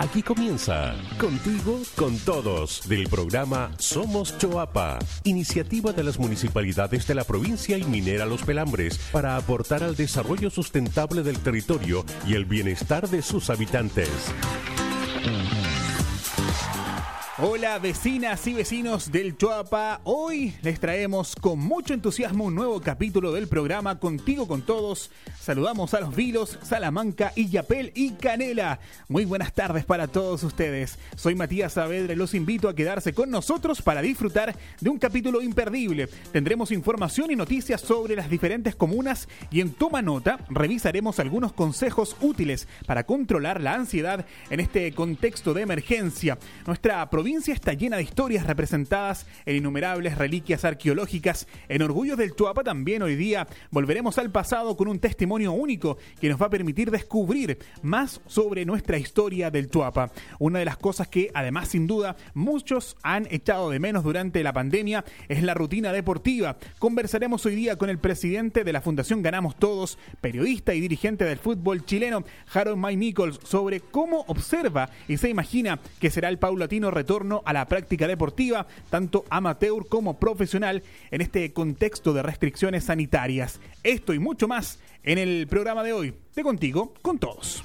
Aquí comienza Contigo con Todos del programa Somos Choapa, iniciativa de las municipalidades de la provincia y minera Los Pelambres para aportar al desarrollo sustentable del territorio y el bienestar de sus habitantes. Hola vecinas y vecinos del Chuapa, hoy les traemos con mucho entusiasmo un nuevo capítulo del programa Contigo con Todos. Saludamos a los Vilos, Salamanca, Illapel y Canela. Muy buenas tardes para todos ustedes. Soy Matías Saavedra y los invito a quedarse con nosotros para disfrutar de un capítulo imperdible. Tendremos información y noticias sobre las diferentes comunas y en Toma Nota revisaremos algunos consejos útiles para controlar la ansiedad en este contexto de emergencia. Nuestra provincia provincia está llena de historias representadas en innumerables reliquias arqueológicas. En Orgullo del Tuapa también hoy día volveremos al pasado con un testimonio único que nos va a permitir descubrir más sobre nuestra historia del Tuapa. Una de las cosas que además sin duda muchos han echado de menos durante la pandemia es la rutina deportiva. Conversaremos hoy día con el presidente de la Fundación Ganamos Todos, periodista y dirigente del fútbol chileno, Harold May Nichols, sobre cómo observa y se imagina que será el paulatino retorno a la práctica deportiva, tanto amateur como profesional, en este contexto de restricciones sanitarias. Esto y mucho más en el programa de hoy, de Contigo con Todos.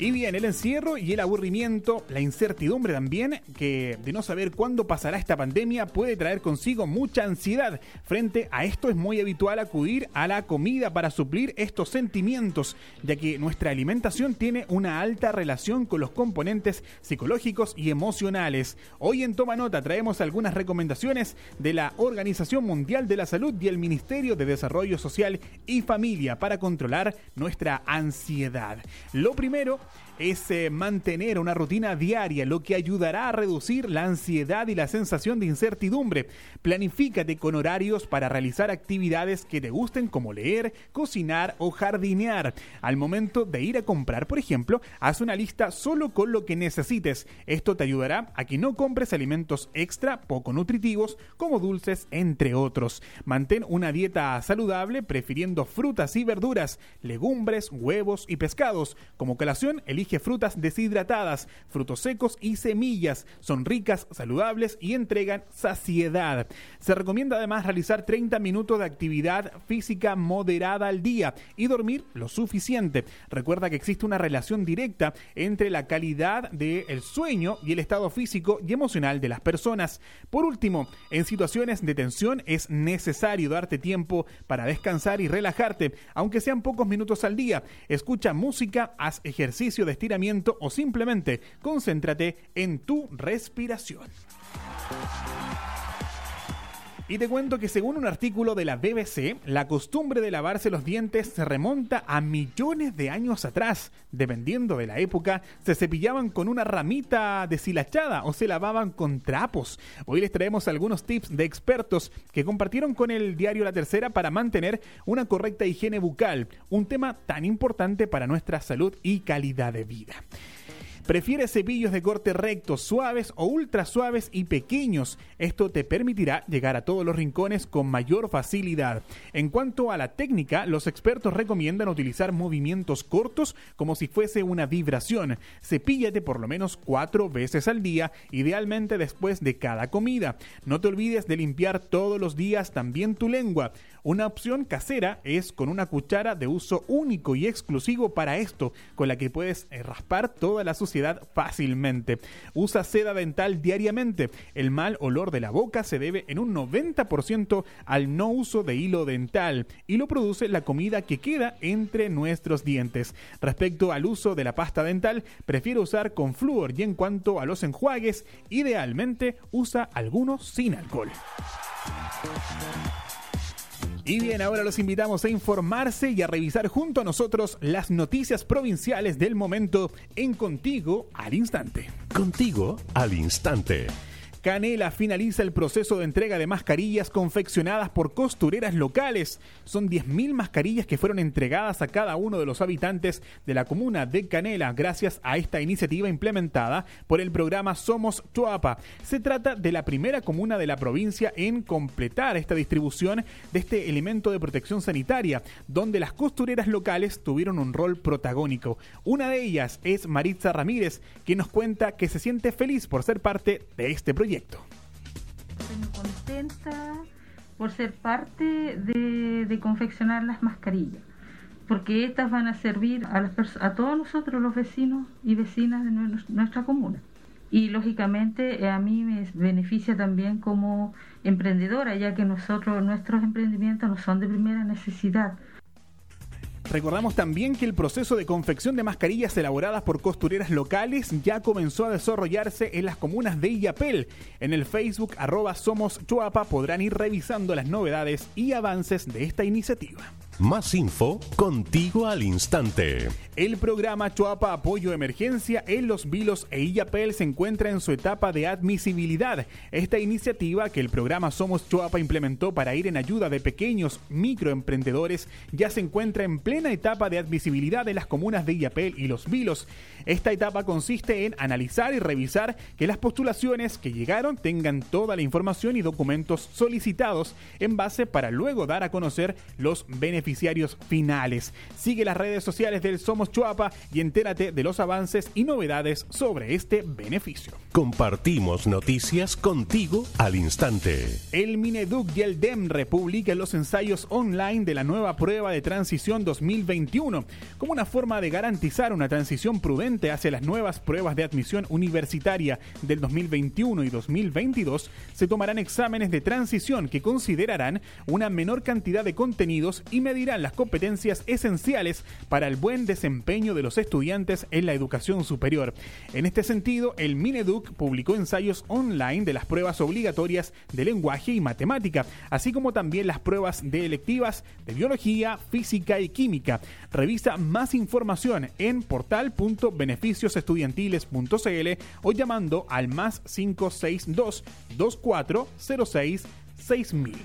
Y bien, el encierro y el aburrimiento, la incertidumbre también, que de no saber cuándo pasará esta pandemia puede traer consigo mucha ansiedad. Frente a esto es muy habitual acudir a la comida para suplir estos sentimientos, ya que nuestra alimentación tiene una alta relación con los componentes psicológicos y emocionales. Hoy en Toma Nota traemos algunas recomendaciones de la Organización Mundial de la Salud y el Ministerio de Desarrollo Social y Familia para controlar nuestra ansiedad. Lo primero es eh, mantener una rutina diaria, lo que ayudará a reducir la ansiedad y la sensación de incertidumbre. Planifícate con horarios para realizar actividades que te gusten como leer, cocinar o jardinear. Al momento de ir a comprar, por ejemplo, haz una lista solo con lo que necesites. Esto te ayudará a que no compres alimentos extra poco nutritivos como dulces, entre otros. Mantén una dieta saludable prefiriendo frutas y verduras, legumbres, huevos y pescados. Como colación, elige frutas deshidratadas, frutos secos y semillas. Son ricas, saludables y entregan saciedad. Se recomienda además realizar 30 minutos de actividad física moderada al día y dormir lo suficiente. Recuerda que existe una relación directa entre la calidad del sueño y el estado físico y emocional de las personas. Por último, en situaciones de tensión es necesario darte tiempo para descansar y relajarte, aunque sean pocos minutos al día. Escucha música, haz ejercicio de estiramiento o simplemente concéntrate en tu respiración. Y te cuento que según un artículo de la BBC, la costumbre de lavarse los dientes se remonta a millones de años atrás. Dependiendo de la época, se cepillaban con una ramita deshilachada o se lavaban con trapos. Hoy les traemos algunos tips de expertos que compartieron con el diario La Tercera para mantener una correcta higiene bucal, un tema tan importante para nuestra salud y calidad de vida. Prefiere cepillos de corte recto, suaves o ultra suaves y pequeños. Esto te permitirá llegar a todos los rincones con mayor facilidad. En cuanto a la técnica, los expertos recomiendan utilizar movimientos cortos como si fuese una vibración. Cepíllate por lo menos cuatro veces al día, idealmente después de cada comida. No te olvides de limpiar todos los días también tu lengua. Una opción casera es con una cuchara de uso único y exclusivo para esto, con la que puedes eh, raspar toda la suciedad fácilmente. Usa seda dental diariamente. El mal olor de la boca se debe en un 90% al no uso de hilo dental y lo produce la comida que queda entre nuestros dientes. Respecto al uso de la pasta dental, prefiero usar con flúor y en cuanto a los enjuagues, idealmente usa algunos sin alcohol. Y bien, ahora los invitamos a informarse y a revisar junto a nosotros las noticias provinciales del momento en Contigo al Instante. Contigo al Instante. Canela finaliza el proceso de entrega de mascarillas confeccionadas por costureras locales. Son 10.000 mascarillas que fueron entregadas a cada uno de los habitantes de la comuna de Canela gracias a esta iniciativa implementada por el programa Somos Chuapa. Se trata de la primera comuna de la provincia en completar esta distribución de este elemento de protección sanitaria, donde las costureras locales tuvieron un rol protagónico. Una de ellas es Maritza Ramírez, quien nos cuenta que se siente feliz por ser parte de este proyecto. Estoy muy contenta por ser parte de, confeccionar las mascarillas, porque estas van a servir a, a todos nosotros, los vecinos y vecinas de nuestra comuna. Y lógicamente eh, a mí me beneficia también como emprendedora, ya que nosotros, nuestros emprendimientos no son de primera necesidad, Recordamos también que el proceso de confección de mascarillas elaboradas por costureras locales ya comenzó a desarrollarse en las comunas de Illapel. En el Facebook arroba podrán ir revisando las novedades y avances de esta iniciativa. Más info contigo al instante. El programa Chuapa Apoyo Emergencia en Los Vilos e Illapel se encuentra en su etapa de admisibilidad. Esta iniciativa que el programa Somos Chuapa implementó para ir en ayuda de pequeños microemprendedores ya se encuentra en plena etapa de admisibilidad en las comunas de Illapel y Los Vilos. Esta etapa consiste en analizar y revisar que las postulaciones que llegaron tengan toda la información y documentos solicitados en base para luego dar a conocer los beneficios beneficiarios finales. Sigue las redes sociales del Somos Chuapa y entérate de los avances y novedades sobre este beneficio. Compartimos noticias contigo al instante. El Mineduc y el DEM republican los ensayos online de la nueva prueba de transición 2021 como una forma de garantizar una transición prudente hacia las nuevas pruebas de admisión universitaria del 2021 y 2022. Se tomarán exámenes de transición que considerarán una menor cantidad de contenidos y medidas dirán las competencias esenciales para el buen desempeño de los estudiantes en la educación superior. En este sentido, el Mineduc publicó ensayos online de las pruebas obligatorias de lenguaje y matemática, así como también las pruebas de electivas de biología, física y química. Revisa más información en portal.beneficiosestudiantiles.cl o llamando al más 562 2406 6000.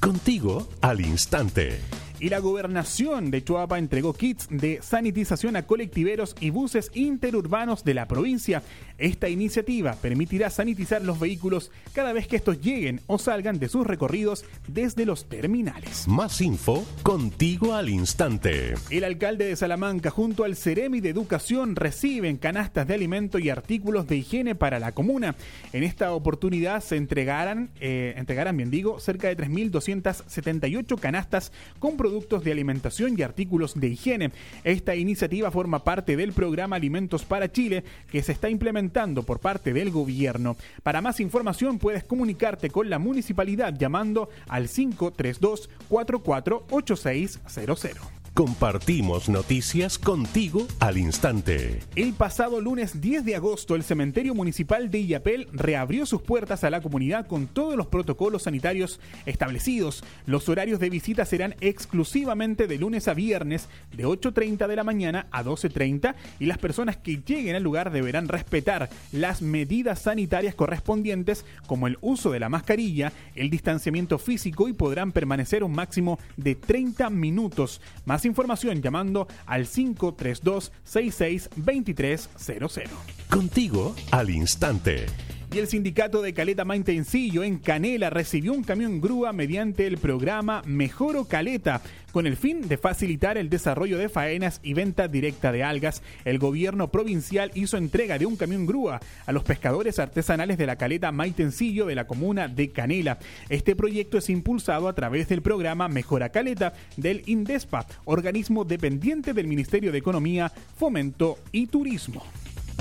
Contigo al instante. Y la gobernación de Chuapa entregó kits de sanitización a colectiveros y buses interurbanos de la provincia. Esta iniciativa permitirá sanitizar los vehículos cada vez que estos lleguen o salgan de sus recorridos desde los terminales. Más info contigo al instante. El alcalde de Salamanca junto al Ceremi de Educación reciben canastas de alimento y artículos de higiene para la comuna. En esta oportunidad se entregarán, eh, entregarán bien digo, cerca de 3.278 canastas con productos productos de alimentación y artículos de higiene. Esta iniciativa forma parte del programa Alimentos para Chile que se está implementando por parte del gobierno. Para más información puedes comunicarte con la municipalidad llamando al 532 448600. Compartimos noticias contigo al instante. El pasado lunes 10 de agosto, el cementerio municipal de Illapel reabrió sus puertas a la comunidad con todos los protocolos sanitarios establecidos. Los horarios de visita serán exclusivamente de lunes a viernes, de 8.30 de la mañana a 12.30, y las personas que lleguen al lugar deberán respetar las medidas sanitarias correspondientes, como el uso de la mascarilla, el distanciamiento físico y podrán permanecer un máximo de 30 minutos. Más información llamando al 532 66 2300. Contigo al instante. Y el sindicato de Caleta Maintencillo en Canela recibió un camión grúa mediante el programa Mejoro Caleta. Con el fin de facilitar el desarrollo de faenas y venta directa de algas, el gobierno provincial hizo entrega de un camión grúa a los pescadores artesanales de la caleta Maitencillo de la comuna de Canela. Este proyecto es impulsado a través del programa Mejora Caleta del INDESPA, organismo dependiente del Ministerio de Economía, Fomento y Turismo.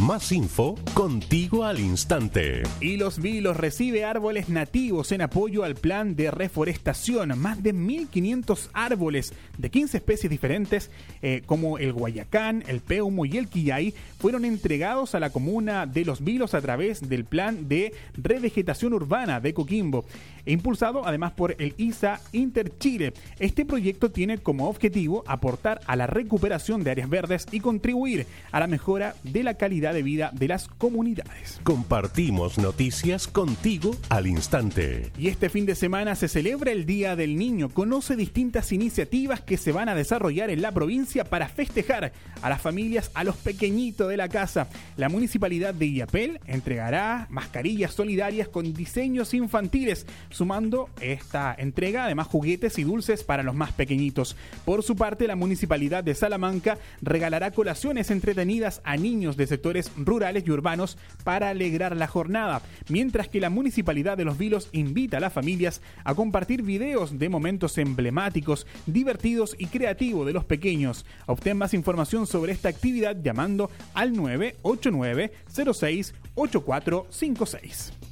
Más info contigo al instante. Y Los Vilos recibe árboles nativos en apoyo al plan de reforestación. Más de 1.500 árboles de 15 especies diferentes, eh, como el guayacán, el peumo y el quillay, fueron entregados a la comuna de Los Vilos a través del plan de revegetación urbana de Coquimbo, impulsado además por el ISA Interchile. Este proyecto tiene como objetivo aportar a la recuperación de áreas verdes y contribuir a la mejora de la calidad de vida de las comunidades. Compartimos noticias contigo al instante. Y este fin de semana se celebra el Día del Niño. Conoce distintas iniciativas que se van a desarrollar en la provincia para festejar a las familias, a los pequeñitos de la casa. La municipalidad de Illapel entregará mascarillas solidarias con diseños infantiles, sumando esta entrega además juguetes y dulces para los más pequeñitos. Por su parte, la municipalidad de Salamanca regalará colaciones entretenidas a niños de sectores rurales y urbanos para alegrar la jornada, mientras que la municipalidad de Los Vilos invita a las familias a compartir videos de momentos emblemáticos, divertidos y creativos de los pequeños. Obtén más información sobre esta actividad llamando al 989 06 8456.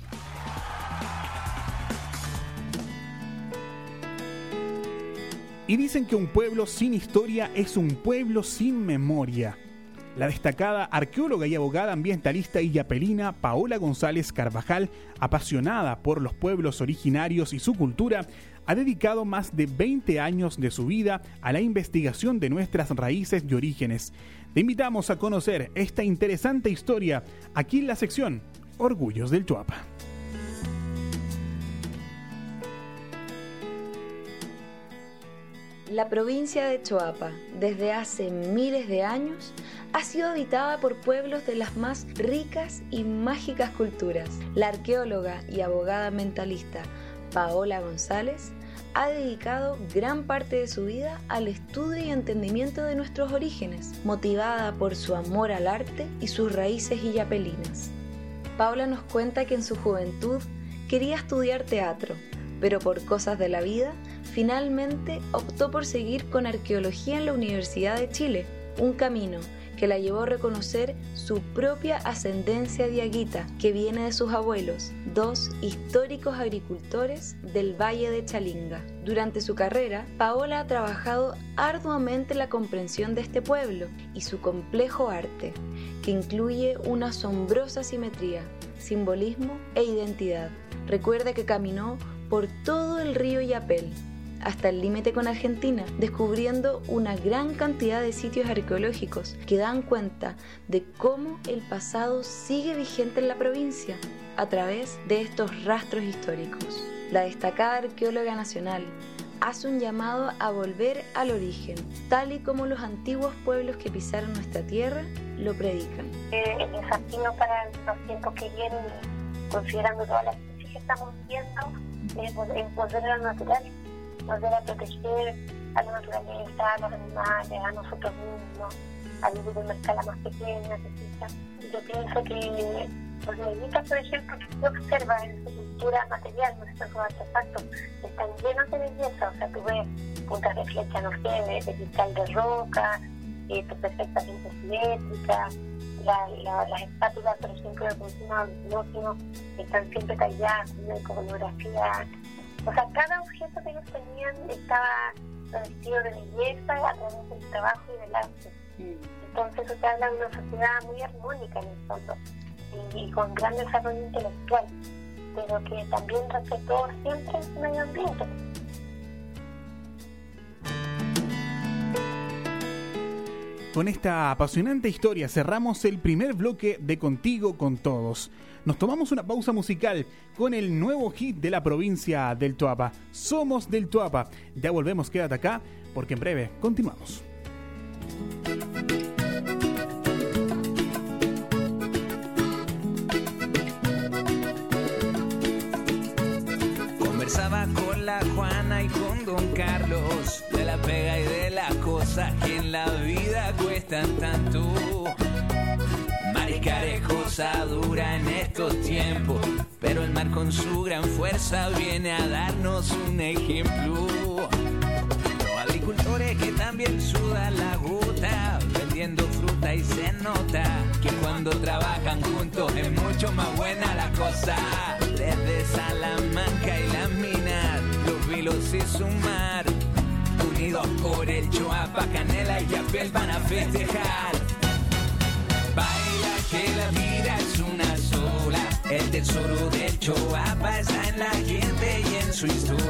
Y dicen que un pueblo sin historia es un pueblo sin memoria. La destacada arqueóloga y abogada ambientalista y yapelina Paola González Carvajal, apasionada por los pueblos originarios y su cultura, ha dedicado más de 20 años de su vida a la investigación de nuestras raíces y orígenes. Te invitamos a conocer esta interesante historia aquí en la sección Orgullos del Chuapa. La provincia de Choapa, desde hace miles de años, ha sido habitada por pueblos de las más ricas y mágicas culturas. La arqueóloga y abogada mentalista Paola González ha dedicado gran parte de su vida al estudio y entendimiento de nuestros orígenes, motivada por su amor al arte y sus raíces illapelinas. Paola nos cuenta que en su juventud quería estudiar teatro, pero por cosas de la vida finalmente optó por seguir con arqueología en la Universidad de Chile, un camino que la llevó a reconocer su propia ascendencia diaguita, que viene de sus abuelos, dos históricos agricultores del Valle de Chalinga. Durante su carrera, Paola ha trabajado arduamente la comprensión de este pueblo y su complejo arte, que incluye una asombrosa simetría, simbolismo e identidad. Recuerda que caminó por todo el río Yapel, hasta el límite con Argentina, descubriendo una gran cantidad de sitios arqueológicos que dan cuenta de cómo el pasado sigue vigente en la provincia a través de estos rastros históricos. La destacada arqueóloga nacional hace un llamado a volver al origen, tal y como los antiguos pueblos que pisaron nuestra tierra lo predican. Eh, el desafío para los tiempos que vienen, considerando todas las cosas que estamos viendo, es volver a lo natural volver a proteger a la naturaleza, a los animales, a nosotros mismos, a vivir en una escala más pequeña, Yo pienso que los neolitas, por ejemplo, que se observa en su cultura material, nuestros artefactos, están llenos de belleza, o sea, tú ves puntas de flecha, no sé, de, cristal de roca, eh, perfectamente simétricas, la, la, las espátulas, por ejemplo, de cocina están siempre talladas con una iconografía o sea, cada objeto que ellos tenían estaba revestido de belleza a través del trabajo y del arte. Mm. Entonces, eso te habla de una sociedad muy armónica en el fondo y, con gran desarrollo intelectual, pero que también respetó siempre el medio ambiente. Con esta apasionante historia cerramos el primer bloque de Contigo con Todos. Nos tomamos una pausa musical con el nuevo hit de la provincia del Tuapa. Somos del Tuapa. Ya volvemos, quédate acá, porque en breve continuamos. Conversaba con la Juana y con Don Carlos de la pega y de las cosas que en la vida cuestan tanto. Mariscar es cosa dura en estos tiempos, pero el mar con su gran fuerza viene a darnos un ejemplo. Los agricultores que también sudan la gota, vendiendo fruta y se nota que cuando trabajan juntos es mucho más buena la cosa. Desde Salamanca y las minas, los vilos y su mar, unidos por el Choapa, Canela y Yapel van a festejar. Baila que la vida es una sola, el tesoro del Choapa está en la gente y en su historia.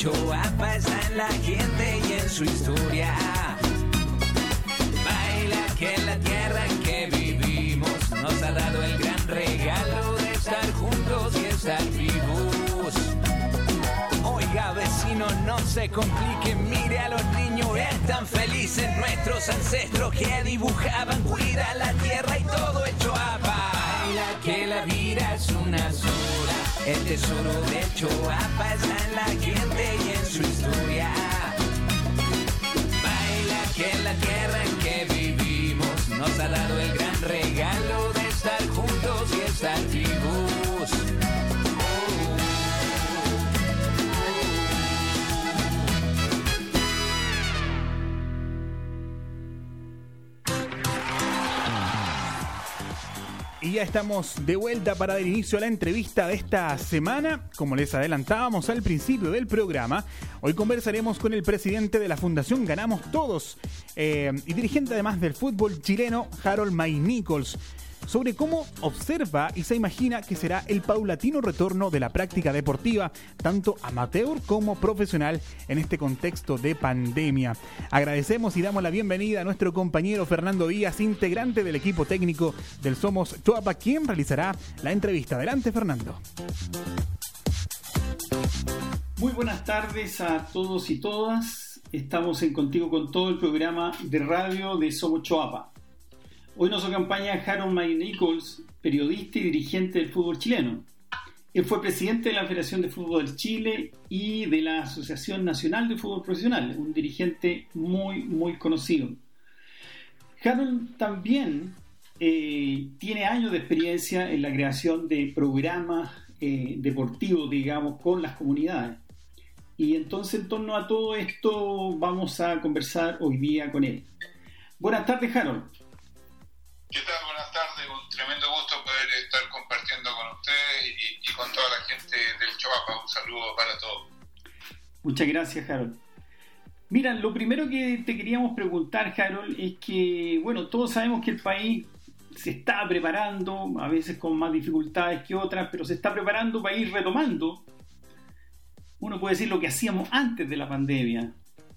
Choapa está en la gente y en su historia. Baila que la tierra que vivimos nos ha dado el gran regalo de estar juntos y estar vivos. Oiga, vecino, no se complique, mire a los niños, están felices nuestros ancestros que dibujaban, cuida la tierra y todo hecho a Baila que la vida es una sola, el tesoro de Choapa está en la gente y en su historia. Baila que la tierra en que vivimos nos ha dado el gran regalo de estar juntos y estar Ya estamos de vuelta para dar inicio a la entrevista de esta semana. Como les adelantábamos al principio del programa, hoy conversaremos con el presidente de la Fundación Ganamos Todos eh, y dirigente además del fútbol chileno, Harold May Nichols sobre cómo observa y se imagina que será el paulatino retorno de la práctica deportiva, tanto amateur como profesional, en este contexto de pandemia. Agradecemos y damos la bienvenida a nuestro compañero Fernando Díaz, integrante del equipo técnico del Somos Choapa, quien realizará la entrevista. Adelante, Fernando. Muy buenas tardes a todos y todas. Estamos en Contigo con todo el programa de radio de Somos Choapa. Hoy nos acompaña Harold May Nichols, periodista y dirigente del fútbol chileno. Él fue presidente de la Federación de Fútbol de Chile y de la Asociación Nacional de Fútbol Profesional, un dirigente muy, muy conocido. Harold también eh, tiene años de experiencia en la creación de programas eh, deportivos, digamos, con las comunidades. Y entonces, en torno a todo esto, vamos a conversar hoy día con él. Buenas tardes, Harold. ¿Qué tal? Buenas tardes. Un tremendo gusto poder estar compartiendo con ustedes y, con toda la gente del Choapa. Un saludo para todos. Muchas gracias, Harold. Mira, lo primero que te queríamos preguntar, Harold, es que, bueno, todos sabemos que el país se está preparando, a veces con más dificultades que otras, pero se está preparando para ir retomando, uno puede decir lo que hacíamos antes de la pandemia,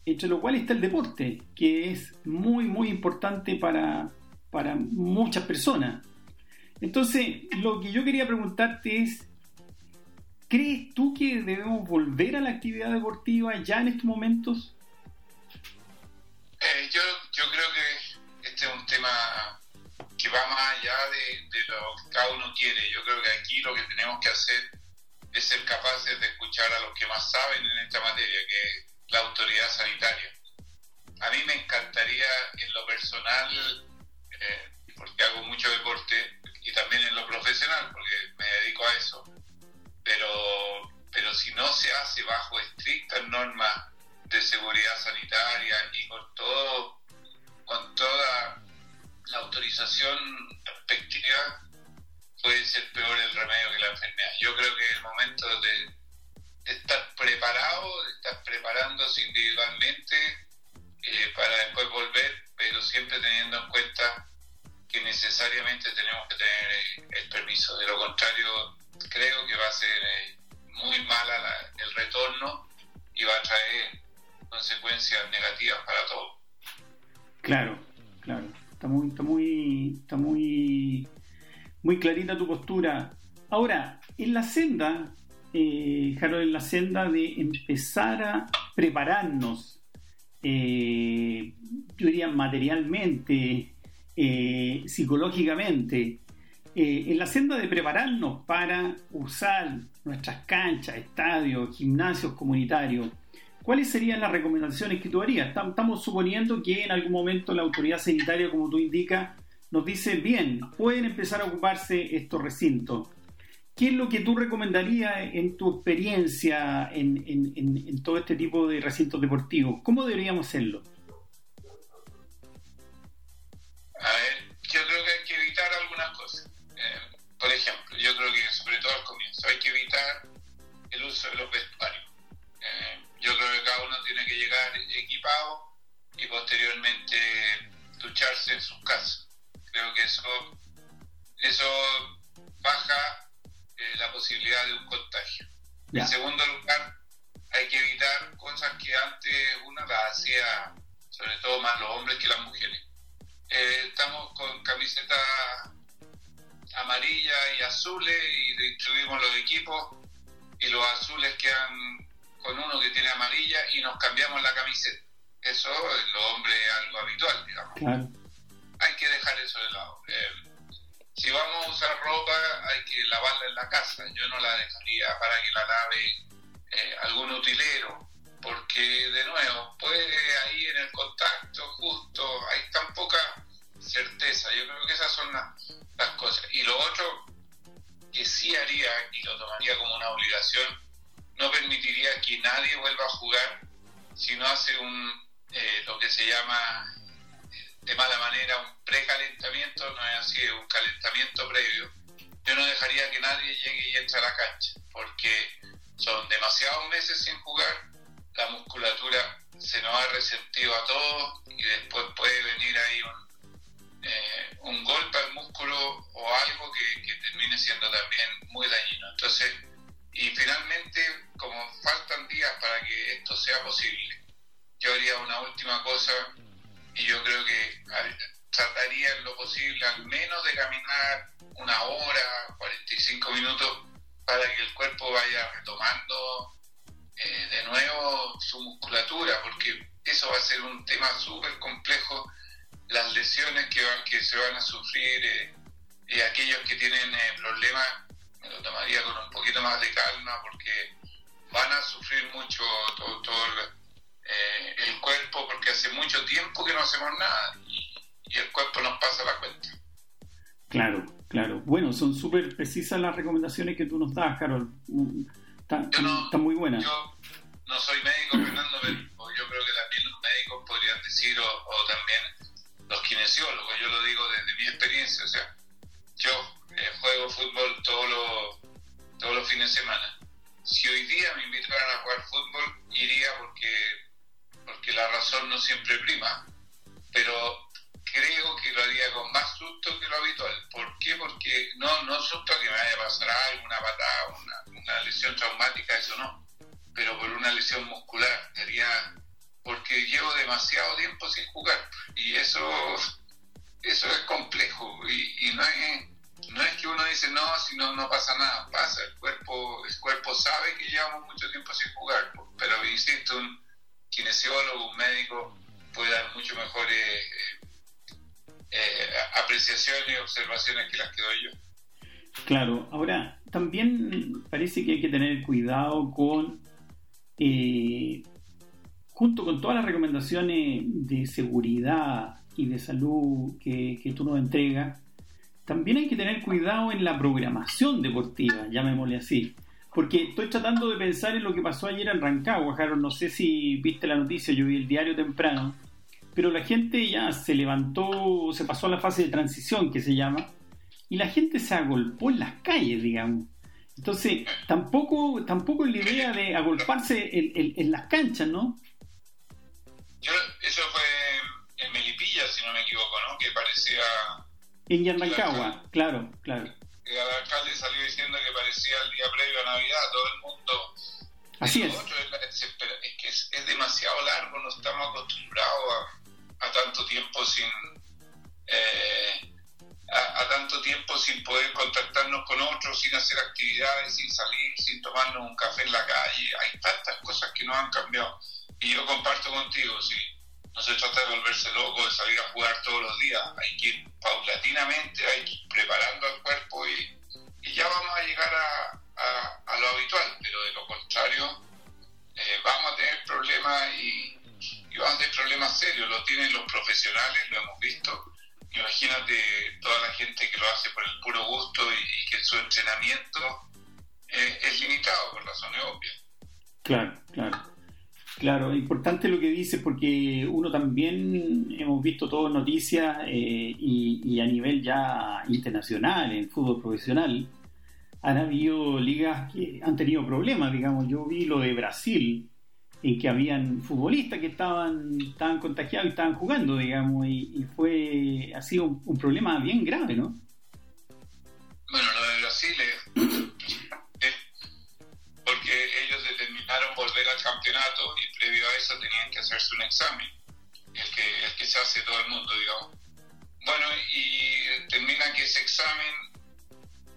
entre lo cual está el deporte, que es muy, muy importante para, para muchas personas. Entonces, lo que yo quería preguntarte es, ¿crees tú que debemos volver a la actividad deportiva ya en estos momentos? Eh, yo, creo que este es un tema que va más allá de, de, lo que cada uno quiere. Yo creo que aquí lo que tenemos que hacer es ser capaces de escuchar a los que más saben en esta materia, que es la autoridad sanitaria. A mí me encantaría en lo personal eh, porque hago mucho deporte y también en lo profesional, porque me dedico a eso. Pero, pero si no se hace bajo estrictas normas de seguridad sanitaria y con todo, con toda la autorización respectiva, puede ser peor el remedio que la enfermedad. Yo creo que es el momento de, de estar preparado, de estar preparándose individualmente eh, para después volver, pero siempre teniendo en cuenta que necesariamente tenemos que tener eh, el permiso. De lo contrario, creo que va a ser eh, muy mala la, el retorno y va a traer consecuencias negativas para todos. Claro, claro. Está muy, está muy, está muy, muy clarita tu postura. Ahora, en la senda, eh, Harold, en la senda de empezar a prepararnos, eh, yo diría materialmente, eh, psicológicamente, eh, en la senda de prepararnos para usar nuestras canchas, estadios, gimnasios comunitarios, ¿cuáles serían las recomendaciones que tú harías? Estamos suponiendo que en algún momento la autoridad sanitaria, como tú indicas, nos dice, bien, pueden empezar a ocuparse estos recintos. ¿Qué es lo que tú recomendarías en tu experiencia en, todo este tipo de recintos deportivos? ¿Cómo deberíamos hacerlo? A ver, yo creo que hay que evitar algunas cosas. Eh, por ejemplo, yo creo que sobre todo al comienzo hay que evitar el uso de los vestuarios. Eh, yo creo que cada uno tiene que llegar equipado y posteriormente ducharse en sus casas. Creo que eso, eso posibilidad de un contagio. En segundo lugar, hay que evitar cosas que antes una las hacía, sobre todo más los hombres que las mujeres. Eh, estamos con camisetas amarillas y azules y distribuimos los equipos y los azules quedan con uno que tiene amarilla y nos cambiamos la camiseta. Eso en los hombres es algo habitual, digamos. Hay que dejar eso de lado. Eh, si vamos a usar ropa, hay que lavarla en la casa. Yo no la dejaría para que la lave eh, algún utilero, porque de nuevo, puede ahí en el contacto justo, hay tan poca certeza. Yo creo que esas son las cosas. Y lo otro que sí haría y lo tomaría como una obligación, no permitiría que nadie vuelva a jugar si no hace un eh, lo que se llama de mala manera un precalentamiento, no es así, es un calentamiento previo. Yo no dejaría que nadie llegue y entre a la cancha, porque son demasiados meses sin jugar, la musculatura se nos ha resentido a todos precisas las recomendaciones que tú nos das, Carol. Están mm, muy buenas. Yo no soy médico, Fernando, pero yo creo que también los médicos podrían decir, o, también los kinesiólogos, yo lo digo desde mi experiencia, o sea, yo eh, juego fútbol todos los, todos los fines de semana. Si hoy día me invitaran a jugar fútbol, iría porque porque la razón no siempre prima, pero creo que lo haría con más susto que lo habitual. ¿Por qué? Porque no, no susto que me vaya a pasar algo, patada, una, lesión traumática, eso no, pero por una lesión muscular, haría porque llevo demasiado tiempo sin jugar. Y eso eso es complejo. Y, no es no es que uno dice no si no no pasa nada pasa el cuerpo el cuerpo sabe que llevamos mucho tiempo sin jugar pero insisto un, kinesiólogo, un médico, puede dar mucho mejores eh, eh, apreciaciones y observaciones que las que doy yo. Claro, ahora también parece que hay que tener cuidado con, eh, junto con todas las recomendaciones de seguridad y de salud que, que tú nos entregas, también hay que tener cuidado en la programación deportiva, llamémosle así. Porque estoy tratando de pensar en lo que pasó ayer en Rancagua, Harold. No sé si viste la noticia, yo vi el diario temprano. Pero la gente ya se levantó, se pasó a la fase de transición que se llama, y la gente se agolpó en las calles, digamos. Entonces, tampoco, tampoco es la idea de agolparse en, las canchas, ¿no? Yo, eso fue en Melipilla, si no me equivoco, ¿no? Que parecía... En Rancagua, claro, claro el alcalde salió diciendo que parecía el día previo a Navidad, todo el mundo... Así es. es. que es, demasiado largo, no estamos acostumbrados a, tanto tiempo sin... Eh, a, tanto tiempo sin poder contactarnos con otros, sin hacer actividades, sin salir, sin tomarnos un café en la calle. Hay tantas cosas que nos han cambiado. Y yo comparto contigo, sí. No se trata de volverse loco, de salir a jugar todos los días. Hay que ir paulatinamente, hay que ir preparando al cuerpo y, ya vamos a llegar a, lo habitual. Pero de lo contrario, eh, vamos a tener problemas y, vamos a tener problemas serios. Lo tienen los profesionales, lo hemos visto. Imagínate toda la gente que lo hace por el puro gusto y, que su entrenamiento eh, es limitado por razones obvias. Claro, claro. Claro, importante lo que dices porque uno también hemos visto todas noticias eh, y, a nivel ya internacional, en fútbol profesional, han habido ligas que han tenido problemas, digamos. Yo vi lo de Brasil, en que habían futbolistas que estaban, estaban contagiados y estaban jugando, digamos, y, fue ha sido un, problema bien grave, ¿no? Bueno, lo de Brasil es, es, porque ellos determinaron volver al campeonato y previo a eso tenían que hacerse un examen, el que, el que se hace todo el mundo, digamos. Bueno, y termina que ese examen,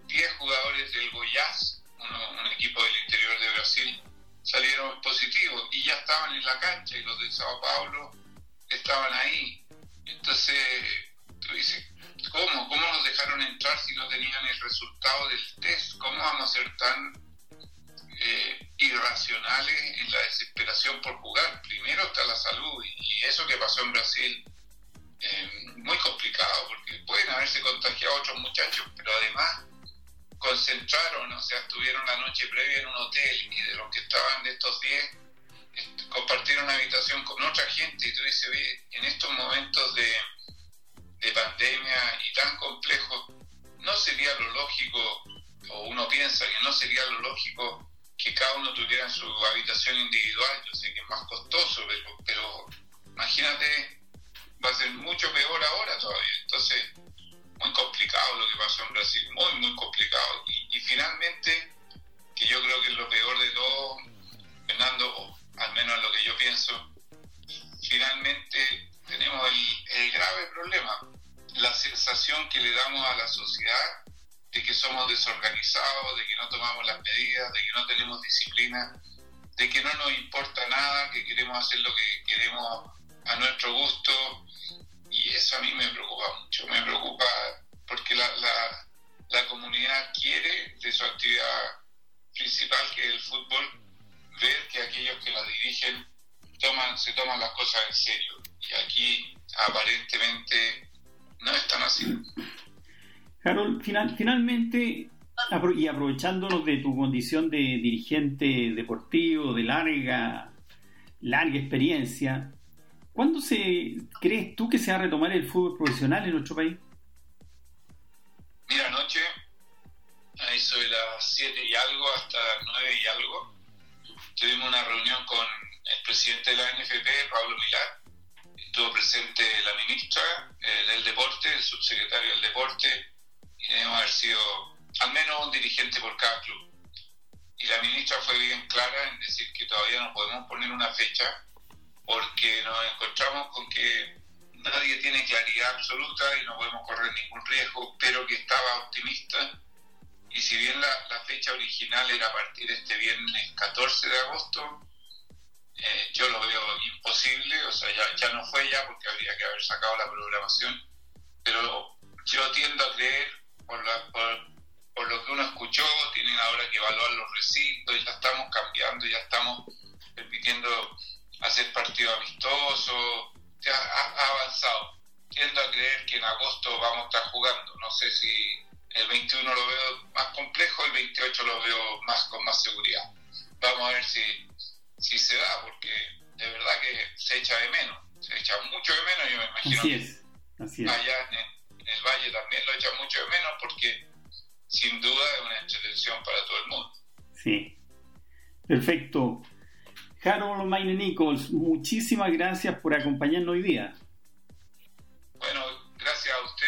10 jugadores del Goiás, uno, un equipo del interior de Brasil, salieron positivos y ya estaban en la cancha y los de Sao Paulo estaban ahí. Entonces, tú dices, ¿cómo? ¿Cómo nos dejaron entrar si no tenían el resultado del test? ¿Cómo vamos a ser tan eh, irracionales en la desesperación por jugar? Primero está la salud y eso que pasó en Brasil, eh, muy complicado porque pueden haberse contagiado otros muchachos, pero además concentraron, o sea, estuvieron la noche previa en un hotel y de los que estaban de estos 10 este, compartieron habitación con otra gente y tú dices, en estos momentos de, de pandemia y tan complejos, no sería lo lógico, o uno piensa que no sería lo lógico que cada uno tuviera su habitación individual, yo sé que es más costoso, pero, pero imagínate, va a ser mucho peor ahora todavía, entonces muy complicado lo que pasó en Brasil, muy, muy complicado. Y, finalmente, que yo creo que es lo peor de todo, Fernando, o al menos lo que yo pienso, finalmente tenemos el, grave problema, la sensación que le damos a la sociedad de que somos desorganizados, de que no tomamos las medidas, de que no tenemos disciplina, de que no nos importa nada, que queremos hacer lo que queremos a nuestro gusto, y eso a mí me preocupa actividad principal, que es el fútbol, ver que aquellos que la dirigen toman, se toman las cosas en serio. Y aquí aparentemente no están así. Harold, final, finalmente, y aprovechándonos de tu condición de dirigente deportivo, de larga, larga experiencia, ¿Cuándo se crees tú que se va a retomar el fútbol profesional en nuestro país? Mira, anoche, 7 y algo hasta las 9 y algo, tuvimos una reunión con el presidente de la NFP, Pablo Milar. Estuvo presente la ministra eh, del deporte, el subsecretario del deporte, y debemos haber sido al menos un dirigente por cada club. Y la ministra fue bien clara en decir que todavía no podemos poner una fecha porque nos encontramos con que nadie tiene claridad absoluta y no podemos correr ningún riesgo, pero que estaba optimista. Original era a partir de este viernes 14 de agosto, eh, yo lo veo imposible, o sea, ya, ya no fue ya porque habría que haber sacado la programación, pero yo tiendo a creer, por, la, por, por lo que uno escuchó, tienen ahora que evaluar los recintos, ya estamos cambiando, ya estamos permitiendo hacer partido amistoso, ya ha, avanzado. Tiendo a creer que en agosto vamos a estar jugando. No sé si el 21 lo veo más complejo, el 28 lo veo más con más seguridad. Vamos a ver si, si se da, porque de verdad que se echa de menos. Se echa mucho de menos, yo me imagino. Así es, así es. Allá en, en el Valle también lo echa mucho de menos porque sin duda es una entretención para todo el mundo. Sí. Perfecto. Harold Maine Nichols, muchísimas gracias por acompañarnos hoy día. Bueno, gracias a usted.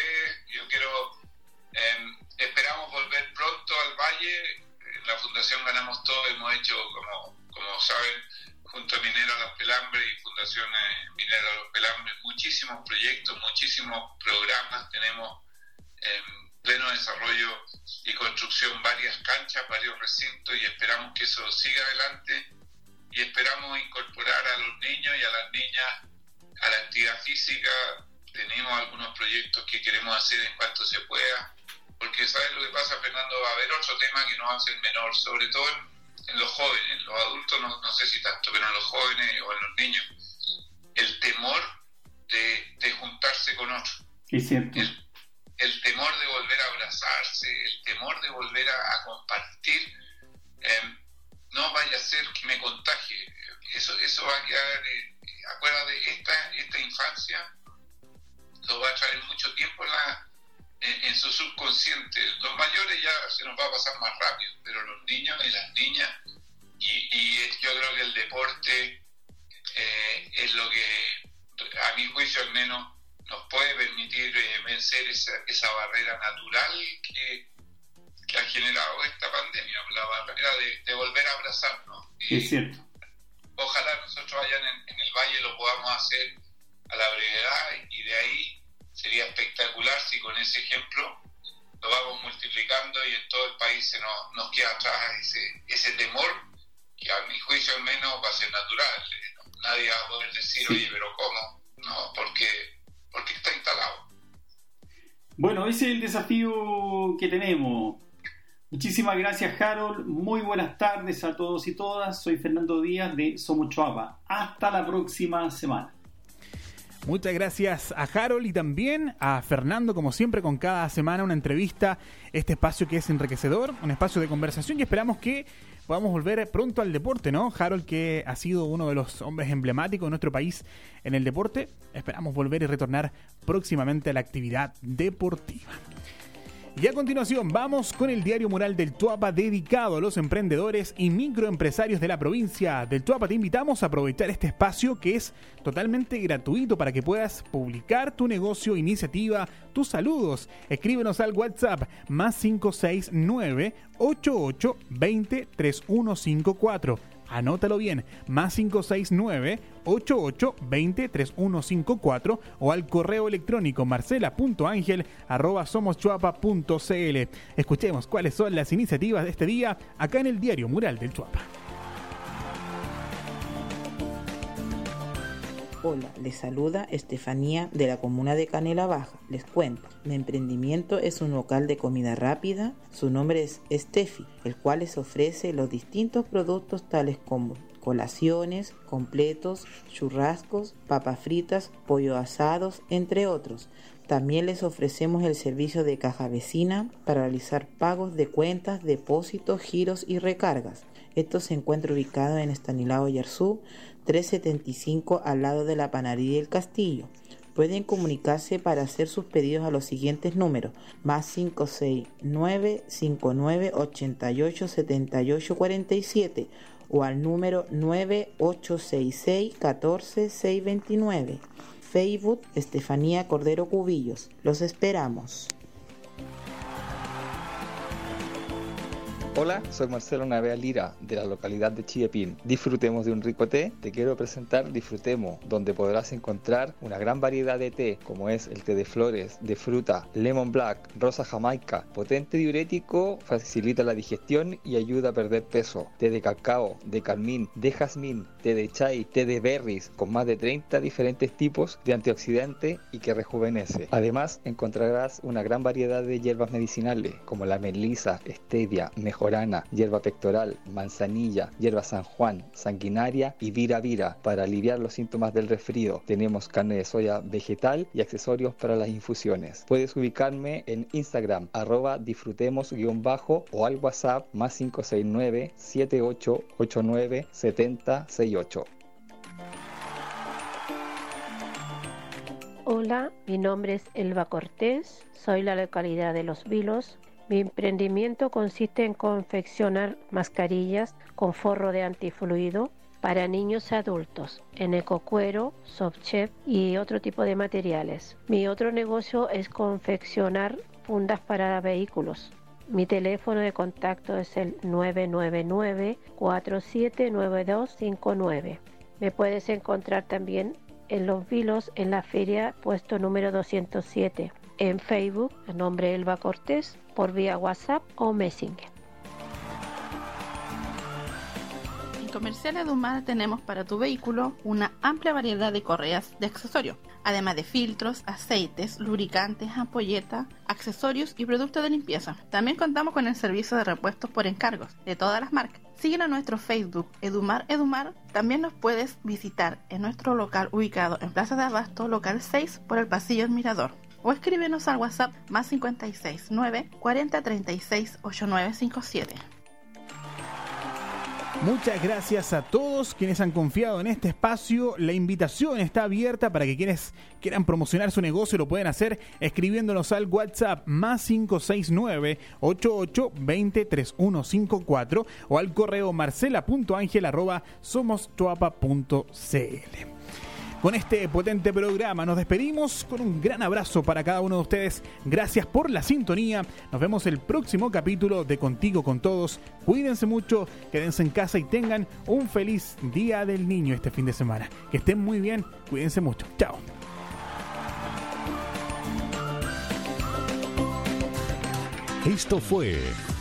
Yo quiero, em, esperamos volver pronto al Valle. En la Fundación Ganamos Todo hemos hecho, como, como saben, junto a Minera Los Pelambres y Fundación Minera Los Pelambres, muchísimos proyectos, muchísimos programas. Tenemos en pleno desarrollo y construcción varias canchas, varios recintos y esperamos que eso siga adelante y esperamos incorporar a los niños y a las niñas a la actividad física. Tenemos algunos proyectos que queremos hacer en cuanto se pueda, porque ¿sabes lo que pasa, Fernando? Va a haber otro tema que no va a ser menor, sobre todo en, los jóvenes, en los adultos no, no, sé si tanto, pero en los jóvenes o en los niños, el temor de, de juntarse con otros. Es cierto. El, el, temor de volver a abrazarse, el temor de volver a, a compartir. Eh, no vaya a ser que me contagie. Eso, eso va a quedar, eh, acuérdate, esta, esta infancia lo va a traer mucho tiempo en, la, en, su subconsciente. Los mayores ya se nos va a pasar más rápido, pero los niños y las niñas, y, yo creo que el deporte eh, es lo que, a mi juicio al menos, nos puede permitir eh, vencer esa, esa barrera natural que que ha generado esta pandemia, la barrera de, volver a abrazarnos. es cierto. Ojalá allá en, el valle lo podamos hacer a la brevedad y de ahí sería espectacular si con ese ejemplo lo vamos multiplicando y en todo el país se nos, nos queda atrás ese, ese temor que a mi juicio al menos va a ser natural. Nadie va a poder decir, oye, pero ¿cómo? No, porque, porque está instalado. Bueno, ese es el desafío que tenemos. Muchísimas gracias, Harold. Muy buenas tardes a todos y todas. Soy Fernando Díaz de Somos Chuapa. Hasta la próxima semana. Muchas gracias a Harold y también a Fernando, como siempre, con cada semana una entrevista, este espacio que es enriquecedor, un espacio de conversación y esperamos que podamos volver pronto al deporte, ¿no? Harold, que ha sido uno de los hombres emblemáticos de nuestro país en el deporte, esperamos volver y retornar próximamente a la actividad deportiva. Y a continuación vamos con el diario mural del Tuapa dedicado a los emprendedores y microempresarios de la provincia del Tuapa. Te invitamos a aprovechar este espacio que es totalmente gratuito para que puedas publicar tu negocio, iniciativa, tus saludos. Escríbenos al WhatsApp más 569 88 20 3154 Anótalo bien, más 569 88 20 3154 o al correo electrónico marcela.angel arroba somoschuapa.cl. Escuchemos cuáles son las iniciativas de este día acá en el diario Mural del Chuapa. Hola, les saluda Estefanía de la comuna de Canela Baja. Les cuento, mi emprendimiento es un local de comida rápida. Su nombre es Estefi, el cual les ofrece los distintos productos tales como colaciones, completos, churrascos, papas fritas, pollo asados, entre otros. También les ofrecemos el servicio de caja vecina para realizar pagos de cuentas, depósitos, giros y recargas. Esto se encuentra ubicado en Estanilao Yarzú, 375 al lado de la panadería del Castillo. Pueden comunicarse para hacer sus pedidos a los siguientes números: más 569 59 88 78 47 o al número 9866 14 629. Facebook Estefanía Cordero Cubillos. Los esperamos. Hola, soy Marcelo Navea Lira, de la localidad de Chiepín. Disfrutemos de un rico té. Te quiero presentar Disfrutemos, donde podrás encontrar una gran variedad de té, como es el té de flores, de fruta, lemon black, rosa jamaica, potente diurético, facilita la digestión y ayuda a perder peso. Té de cacao, de carmín, de jazmín, té de chai, té de berries, con más de 30 diferentes tipos de antioxidante y que rejuvenece. Además, encontrarás una gran variedad de hierbas medicinales, como la melisa, stevia, mejor hierba pectoral, manzanilla, hierba San Juan, sanguinaria y vira vira para aliviar los síntomas del resfrío. Tenemos carne de soya vegetal y accesorios para las infusiones. Puedes ubicarme en Instagram arroba disfrutemos-bajo o al WhatsApp más 569 7889 7068. Hola, mi nombre es Elba Cortés, soy la localidad de Los Vilos, mi emprendimiento consiste en confeccionar mascarillas con forro de antifluido para niños y adultos en ecocuero, softchef y otro tipo de materiales. Mi otro negocio es confeccionar fundas para vehículos. Mi teléfono de contacto es el 999-479259. Me puedes encontrar también en Los Vilos en la feria puesto número 207 en Facebook, el nombre Elba Cortés, por vía WhatsApp o Messenger. En Comercial Edumar tenemos para tu vehículo una amplia variedad de correas de accesorios, además de filtros, aceites, lubricantes, ampolletas, accesorios y productos de limpieza. También contamos con el servicio de repuestos por encargos de todas las marcas. Síguenos a nuestro Facebook Edumar Edumar. También nos puedes visitar en nuestro local ubicado en Plaza de Abasto, local 6 por el pasillo del Mirador o escríbenos al WhatsApp más 56 9 40 36 8957. Muchas gracias a todos quienes han confiado en este espacio. La invitación está abierta para que quienes quieran promocionar su negocio lo pueden hacer escribiéndonos al WhatsApp más 569 88 20 3154 o al correo marcela.angel arroba con este potente programa. Nos despedimos con un gran abrazo para cada uno de ustedes. Gracias por la sintonía. Nos vemos el próximo capítulo de Contigo con Todos. Cuídense mucho, quédense en casa y tengan un feliz Día del Niño este fin de semana. Que estén muy bien, cuídense mucho. Chao. Esto fue